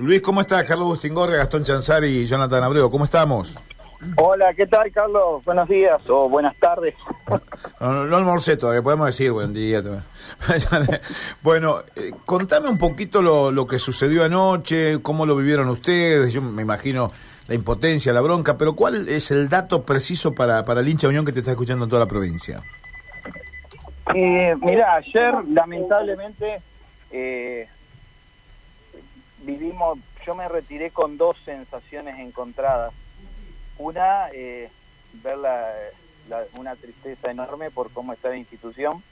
Luis, ¿cómo estás? Carlos Bustingorria, Gastón Chanzari y Jonathan Abreu, ¿cómo estamos? Hola, ¿qué tal, Carlos? Buenos días o buenas tardes. No, no, almorcé todavía, podemos decir buen día. bueno, eh, contame un poquito lo, lo, que sucedió anoche, cómo lo vivieron ustedes. Yo me imagino la impotencia, la bronca, pero ¿cuál es el dato preciso para, para el hincha Unión que te está escuchando en toda la provincia? Eh, mira, ayer lamentablemente eh, vivimos, yo me retiré con dos sensaciones encontradas. Una, eh, ver la, una tristeza enorme por cómo está la institución,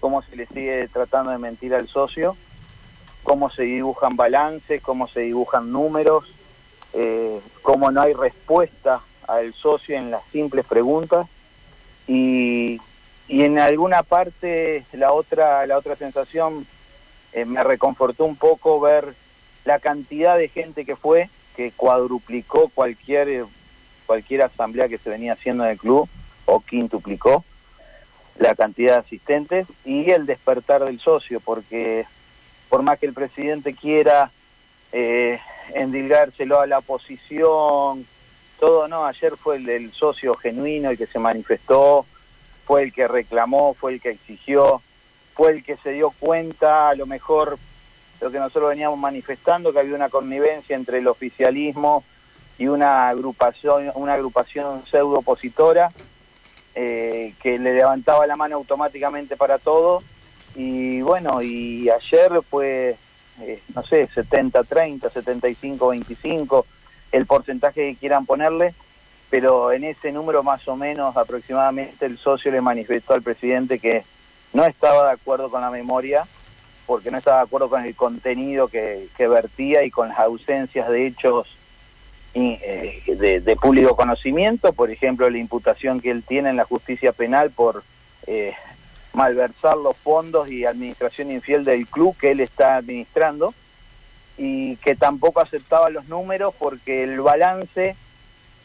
cómo se le sigue tratando de mentir al socio, cómo se dibujan balances, cómo se dibujan números, eh, cómo no hay respuesta al socio en las simples preguntas y, y en alguna parte la otra la otra sensación eh, me reconfortó un poco ver la cantidad de gente que fue, que cuadruplicó cualquier, cualquier asamblea que se venía haciendo en el club, o quintuplicó la cantidad de asistentes, y el despertar del socio, porque por más que el presidente quiera eh, endilgárselo a la oposición, todo no, ayer fue el, el socio genuino el que se manifestó, fue el que reclamó, fue el que exigió, fue el que se dio cuenta, a lo mejor lo que nosotros veníamos manifestando, que había una connivencia entre el oficialismo y una agrupación, una agrupación pseudo opositora eh, que le levantaba la mano automáticamente para todo. Y bueno, y ayer fue, eh, no sé, 70-30, 75-25, el porcentaje que quieran ponerle, pero en ese número más o menos aproximadamente el socio le manifestó al presidente que no estaba de acuerdo con la memoria porque no estaba de acuerdo con el contenido que, vertía y con las ausencias de hechos eh, de, público conocimiento, por ejemplo, la imputación que él tiene en la justicia penal por eh, malversar los fondos y administración infiel del club que él está administrando, y que tampoco aceptaba los números porque el balance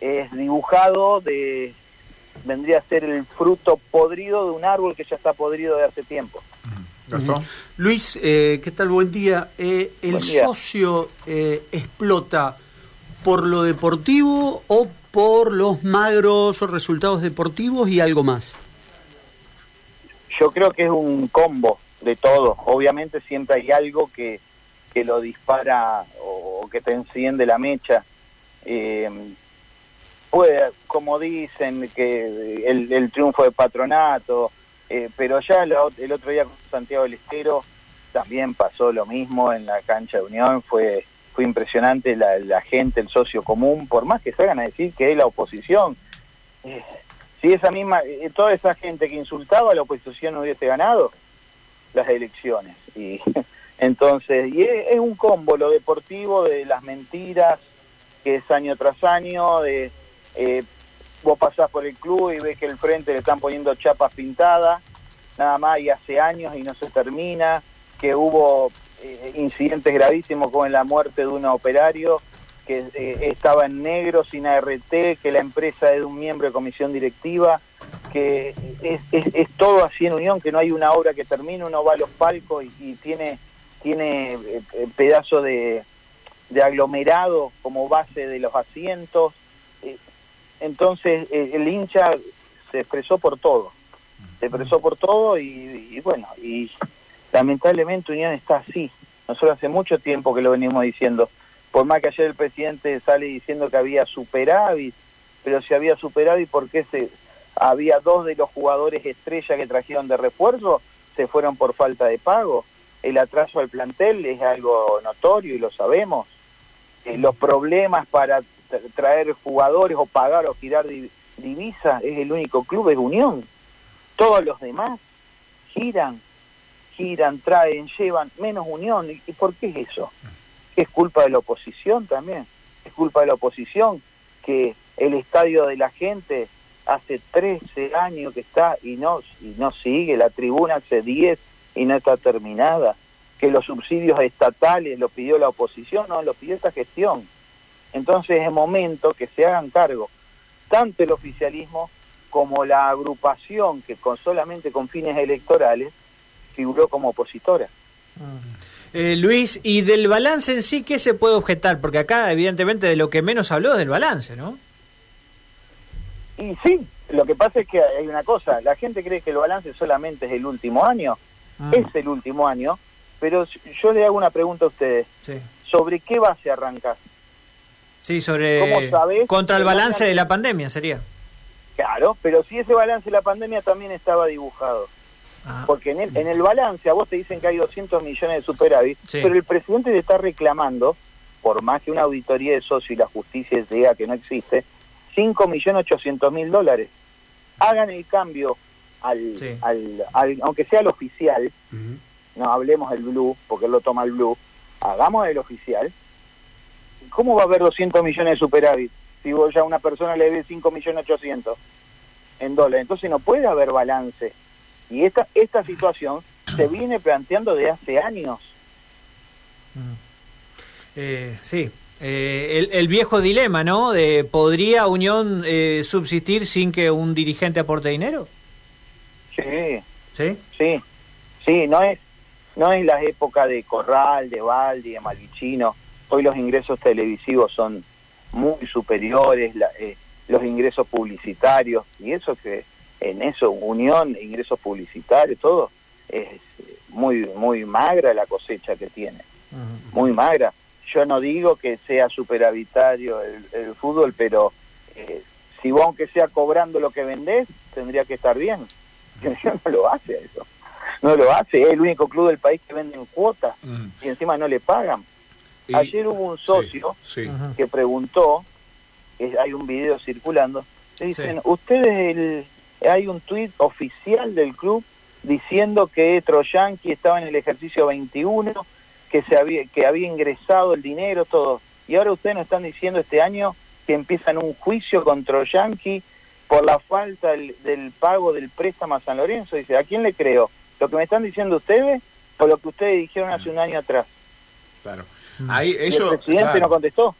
es dibujado de vendría a ser el fruto podrido de un árbol que ya está podrido de hace tiempo. Luis, eh, ¿qué tal? Buen día. Eh, ¿El socio eh, explota por lo deportivo o por los magros resultados deportivos y algo más? Yo creo que es un combo de todo. Obviamente siempre hay algo que, que lo dispara o, que te enciende la mecha. Eh, puede, como dicen, que el, el triunfo de patronato, eh, pero ya el otro día con Santiago del Estero también pasó lo mismo en la cancha de Unión, fue fue impresionante la, gente, el socio común, por más que salgan a decir que es la oposición. Eh, si esa misma, eh, toda esa gente que insultaba a la oposición no hubiese ganado las elecciones. Y entonces, y es, un combo lo deportivo de las mentiras, que es año tras año, de vos pasás por el club y ves que el frente le están poniendo chapas pintadas, nada más y hace años y no se termina, que hubo eh, incidentes gravísimos como en la muerte de un operario que eh, estaba en negro sin ART, que la empresa es de un miembro de comisión directiva, que es, es, todo así en unión, que no hay una obra que termine, uno va a los palcos y, tiene, tiene eh, pedazos de, de aglomerado como base de los asientos, entonces eh, el hincha se expresó por todo, se expresó por todo y, bueno, y lamentablemente Unión está así. Nosotros hace mucho tiempo que lo venimos diciendo, por más que ayer el presidente sale diciendo que había superávit, pero si había superávit, ¿por qué se, había dos de los jugadores estrella que trajeron de refuerzo? Se fueron por falta de pago. El atraso al plantel es algo notorio y lo sabemos. Eh, los problemas para traer jugadores o pagar o girar divisas, es el único club, es Unión. Todos los demás giran, giran, traen, llevan, menos Unión. ¿Y por qué es eso? Es culpa de la oposición también. Es culpa de la oposición que el estadio de la gente hace 13 años que está y no, y no sigue, la tribuna hace 10 y no está terminada, que los subsidios estatales lo pidió la oposición, no, lo pidió esta gestión. Entonces es momento que se hagan cargo tanto el oficialismo como la agrupación que con solamente con fines electorales figuró como opositora. Eh, Luis, y del balance en sí, ¿qué se puede objetar? Porque acá, evidentemente, de lo que menos habló es del balance, ¿no? Y sí, lo que pasa es que hay una cosa, la gente cree que el balance solamente es el último año, ah. es el último año, pero yo le hago una pregunta a ustedes. ¿Sobre qué base arrancas? Sí, sobre... Contra el balance de la pandemia sería. Claro, pero si ese balance de la pandemia también estaba dibujado. Ah. Porque en el, en el balance a vos te dicen que hay 200 millones de superávit, pero el presidente le está reclamando, por más que una auditoría de socio y la justicia diga que no existe, 5 millones 800 mil dólares. Hagan el cambio al, al, aunque sea el oficial, no hablemos del blue, porque él lo toma el blue, hagamos el oficial. ¿Cómo va a haber 200 millones de superávit si vos ya a una persona le debe 5 millones 800 en dólares? Entonces no puede haber balance. Y esta, esta situación se viene planteando de hace años. Eh, sí, eh, el, viejo dilema, ¿no? De ¿Podría Unión eh, subsistir sin que un dirigente aporte dinero? Sí. ¿Sí? Sí, sí, no es, no es la época de Corral, de Valdi, de Malvichino. Hoy los ingresos televisivos son muy superiores, eh, los ingresos publicitarios, y eso que en eso, Unión, ingresos publicitarios, todo, es muy, muy magra la cosecha que tiene, muy magra yo no digo que sea superavitario el, fútbol, pero eh, si vos aunque sea cobrando lo que vendés, tendría que estar bien. no lo hace eso. No lo hace, es el único club del país que vende en cuotas mm. y encima no le pagan. Ayer hubo un socio que preguntó, hay un video circulando, le dicen, ustedes, hay un tuit oficial del club diciendo que Troyanqui estaba en el ejercicio 21 que se había que había ingresado el dinero todo. Y ahora ustedes nos están diciendo este año que empiezan un juicio contra Yankee por la falta del, pago del préstamo a San Lorenzo dice a quién le creo lo que me están diciendo ustedes o lo que ustedes dijeron hace un año atrás claro Ahí, eso, el presidente no contestó.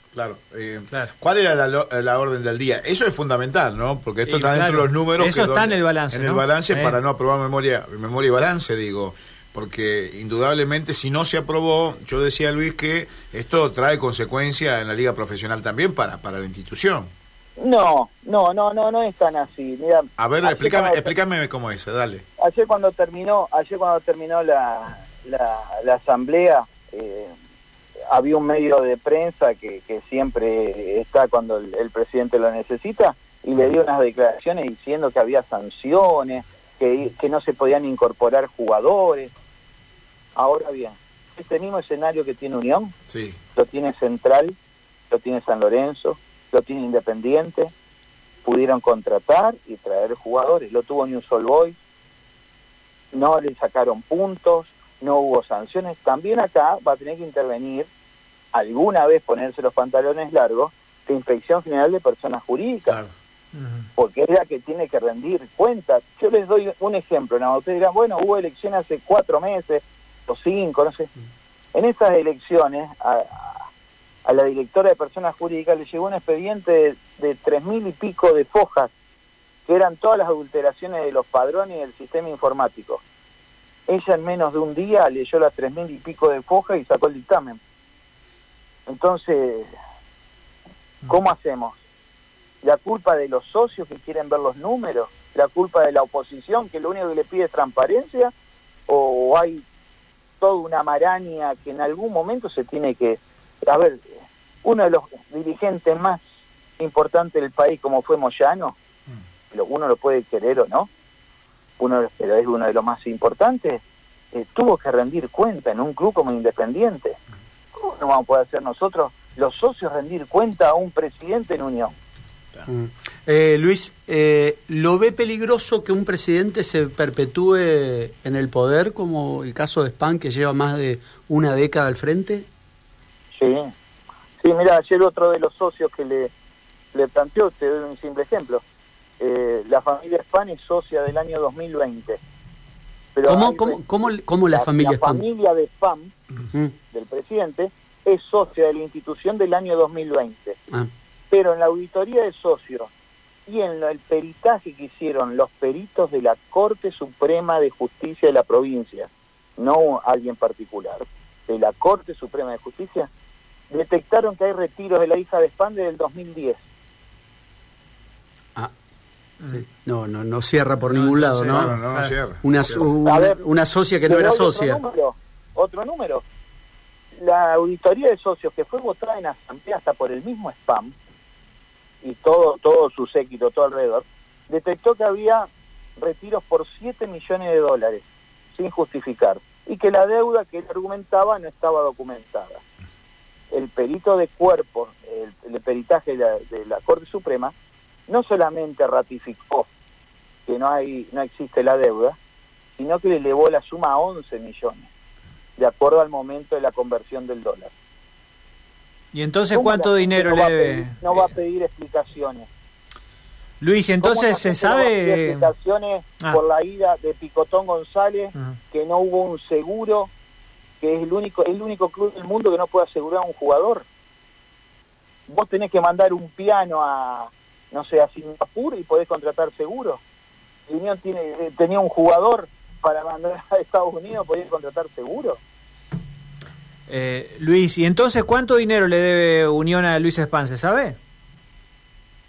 Eh, claro, ¿Cuál era la, orden del día? Eso es fundamental, ¿no? Porque esto está dentro de los números. Eso está en el balance. En el balance para no aprobar memoria, memoria y balance, digo porque indudablemente si no se aprobó, yo decía Luis que esto trae consecuencias en la liga profesional también para, para la institución. No, no, no, no, no es tan así. Mira, a ver, explícame, explícame cómo es, dale. Ayer cuando terminó, ayer cuando terminó la, la, asamblea, eh, había un medio de prensa que, que siempre está cuando el, presidente lo necesita y le dio unas declaraciones diciendo que había sanciones, que, que no se podían incorporar jugadores. Ahora bien, este mismo escenario que tiene Unión, sí. lo tiene Central, lo tiene San Lorenzo, lo tiene Independiente, pudieron contratar y traer jugadores, lo tuvo New Boy, no le sacaron puntos, no hubo sanciones, también acá va a tener que intervenir, alguna vez ponerse los pantalones largos, la Inspección General de Personas Jurídicas. Porque es la que tiene que rendir cuentas. Yo les doy un ejemplo, ¿no? Ustedes dirán, bueno, hubo elecciones hace cuatro meses, cinco, no sé. En esas elecciones, a, la directora de personas jurídicas le llegó un expediente de, tres mil y pico de fojas, que eran todas las adulteraciones de los padrones y del sistema informático. Ella en menos de un día leyó las tres mil y pico de fojas y sacó el dictamen. Entonces, ¿cómo hacemos? ¿La culpa de los socios que quieren ver los números? ¿La culpa de la oposición que lo único que le pide es transparencia? ¿O hay toda una maraña que en algún momento se tiene que... A ver, uno de los dirigentes más importantes del país como fue Moyano, uno lo puede querer o no, uno pero es uno de los más importantes, eh, tuvo que rendir cuenta en un club como Independiente. ¿Cómo no vamos a poder hacer nosotros, los socios, rendir cuenta a un presidente en unión? Mm. Eh, Luis, eh, ¿lo ve peligroso que un presidente se perpetúe en el poder, como el caso de Spam, que lleva más de una década al frente? Sí, sí, mira, ayer otro de los socios que le, le planteó, te doy un simple ejemplo, eh, la familia Spam es socia del año 2020. Pero ¿Cómo, cómo, la, familia La familia de Spam, del presidente, es socia de la institución del año 2020. Ah pero en la auditoría de socios y en el peritaje que hicieron los peritos de la Corte Suprema de Justicia de la provincia, no alguien particular, de la Corte Suprema de Justicia detectaron que hay retiros de la hija de Spam desde el 2010. Ah, No, no, no cierra por ningún lado, ¿no? No, no, no cierra. Una, una socia que no era socia. Otro número, otro número. La auditoría de socios que fue votada en asamblea hasta por el mismo spam y todo, todo su séquito, todo alrededor, detectó que había retiros por 7 millones de dólares sin justificar y que la deuda que él argumentaba no estaba documentada. El perito de cuerpo, el, peritaje de la, de la, Corte Suprema, no solamente ratificó que no, hay, no existe la deuda, sino que le elevó la suma a 11 millones, de acuerdo al momento de la conversión del dólar. ¿Y entonces cuánto dinero le debe? no va a pedir explicaciones. Luis, entonces se sabe... explicaciones ah. por la ida de Picotón González, que no hubo un seguro, que es el único, el único club del mundo que no puede asegurar a un jugador. Vos tenés que mandar un piano a, no sé, a Singapur y podés contratar seguro. Unión tiene, eh, tenía un jugador para mandar a Estados Unidos, podés contratar seguro. Eh, Luis, ¿y entonces cuánto dinero le debe Unión a Luis Espance, sabe?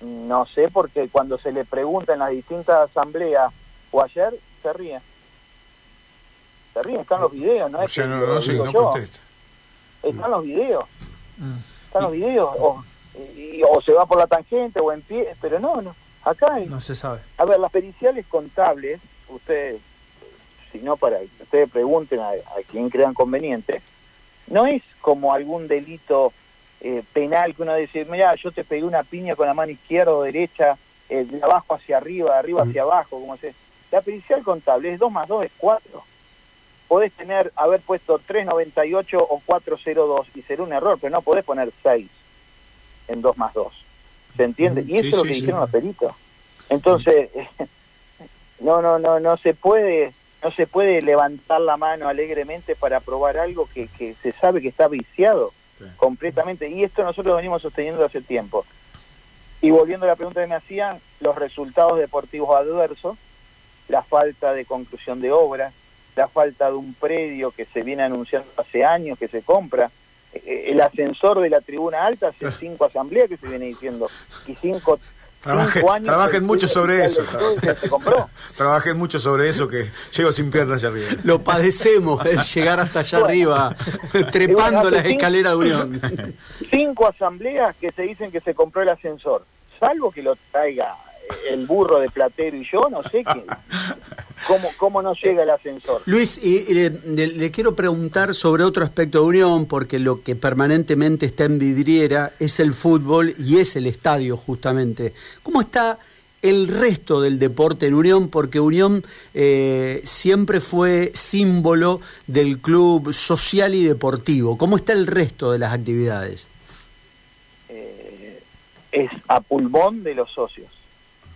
No sé, porque cuando se le pregunta en las distintas asambleas o ayer, se ríe. Se ríe, están los videos, ¿no? Es que no, no, no contesta. Están los videos. Mm. Están los videos. O, o se va por la tangente o en pie, pero no, no. Acá no se sabe. A ver, las periciales contables, ustedes, si no, para que ustedes pregunten a, a quien crean conveniente, no es como algún delito eh, penal que uno dice, mira, yo te pegué una piña con la mano izquierda o derecha, eh, de abajo hacia arriba, de arriba hacia abajo, como se... La pericial contable es 2 más 2 es 4. Podés tener, haber puesto 398 o 402 y ser un error, pero no podés poner 6 en 2 más 2. ¿Se entiende? y eso es lo que dijeron los peritos. Entonces, no, no, no, no se puede no se puede levantar la mano alegremente para probar algo que, que se sabe que está viciado completamente. Y esto nosotros lo venimos sosteniendo hace tiempo. Y volviendo a la pregunta que me hacían, los resultados deportivos adversos, la falta de conclusión de obra, la falta de un predio que se viene anunciando hace años que se compra, eh, el ascensor de la tribuna alta hace cinco asambleas que se viene diciendo, y cinco trabajen mucho sobre eso. Trabajen mucho sobre eso que llego sin piernas allá arriba. Lo padecemos, es llegar hasta allá arriba, trepando las escaleras de Unión. Cinco asambleas que se dicen que se compró el ascensor. Salvo que lo traiga el burro de Platero y yo, no sé qué, cómo, cómo no llega el ascensor. Luis, y, le, quiero preguntar sobre otro aspecto de Unión, porque lo que permanentemente está en vidriera es el fútbol y es el estadio justamente. ¿Cómo está el resto del deporte en Unión? Porque Unión eh, siempre fue símbolo del club social y deportivo. ¿Cómo está el resto de las actividades? Eh, es a pulmón de los socios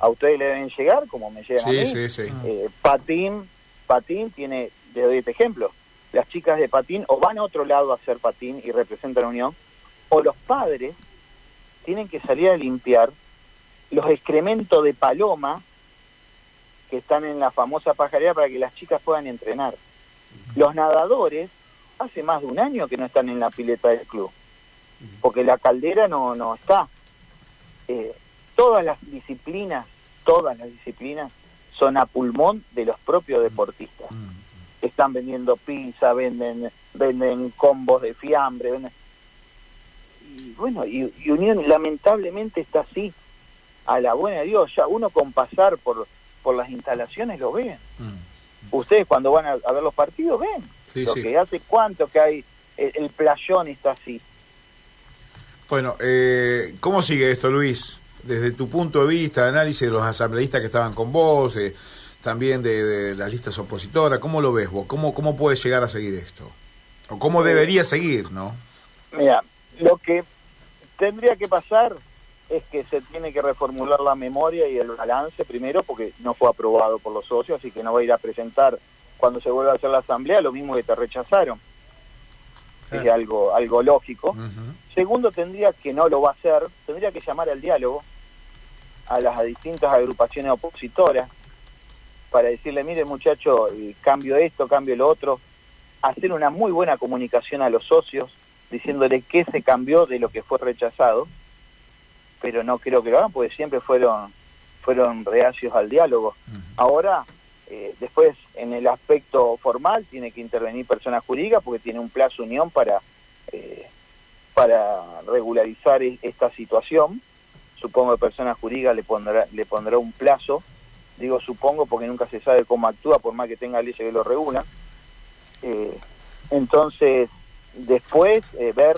a ustedes le deben llegar, como me llegan a mí. Sí, sí. Eh, patín, patín tiene, le doy este ejemplo, las chicas de patín o van a otro lado a hacer patín y representan a Unión, o los padres tienen que salir a limpiar los excrementos de paloma que están en la famosa pajarera para que las chicas puedan entrenar. Los nadadores hace más de un año que no están en la pileta del club, porque la caldera no, no está. Eh, todas las disciplinas todas las disciplinas son a pulmón de los propios mm. deportistas. Mm. Están vendiendo pizza, venden venden combos de fiambre, y bueno, y, Unión lamentablemente está así, a la buena de Dios, ya uno con pasar por, por las instalaciones lo ve. Mm. Ustedes cuando van a, ver los partidos ven lo que hace cuánto que hay, el, playón está así. Bueno, eh, ¿cómo sigue esto, Luis? Desde tu punto de vista, de análisis de los asambleístas que estaban con vos, eh, también de, las listas opositoras, ¿cómo lo ves vos? ¿Cómo, ¿Cómo puedes llegar a seguir esto? ¿O cómo debería seguir, no? Mira, lo que tendría que pasar es que se tiene que reformular la memoria y el balance primero, porque no fue aprobado por los socios, así que no va a ir a presentar cuando se vuelva a hacer la asamblea lo mismo que te rechazaron. Es algo, algo lógico. Segundo, tendría que no lo va a hacer, tendría que llamar al diálogo a las distintas agrupaciones opositoras para decirle, mire muchacho, cambio esto, cambio lo otro, hacer una muy buena comunicación a los socios, diciéndole qué se cambió de lo que fue rechazado, pero no creo que lo hagan porque siempre fueron fueron reacios al diálogo. Ahora, eh, después, en el aspecto formal, tiene que intervenir personas jurídicas porque tiene un plazo unión para, eh, para regularizar e-, esta situación. Supongo que personas jurídicas le pondrá, le pondrá un plazo. Digo supongo porque nunca se sabe cómo actúa, por más que tenga leyes que lo regulan. Eh, entonces, después, ver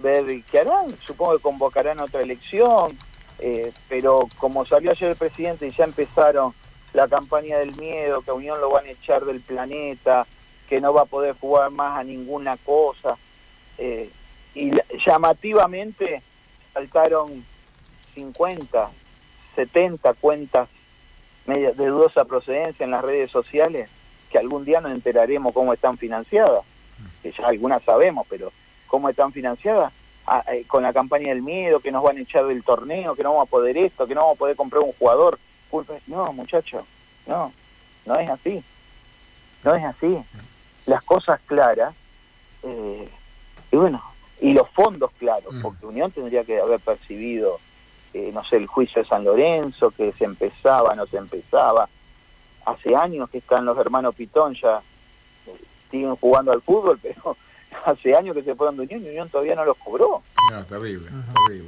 ver qué harán. Supongo que convocarán otra elección, eh, pero como salió ayer el presidente y ya empezaron la campaña del miedo, que a Unión lo van a echar del planeta, que no va a poder jugar más a ninguna cosa, eh, y llamativamente saltaron 50, 70 cuentas de dudosa procedencia en las redes sociales, que algún día nos enteraremos cómo están financiadas, que ya algunas sabemos, pero cómo están financiadas, eh, con la campaña del miedo, que nos van a echar del torneo, que no vamos a poder esto, que no vamos a poder comprar un jugador. No, muchachos, no, no es así. No es así. Las cosas claras, eh, y bueno, y los fondos claros, mm. porque Unión tendría que haber percibido, eh, no sé, el juicio de San Lorenzo, que se empezaba, no se empezaba. Hace años que están los hermanos Pitón ya, siguen jugando al fútbol, pero hace años que se fueron de Unión y Unión todavía no los cobró. No, terrible, terrible.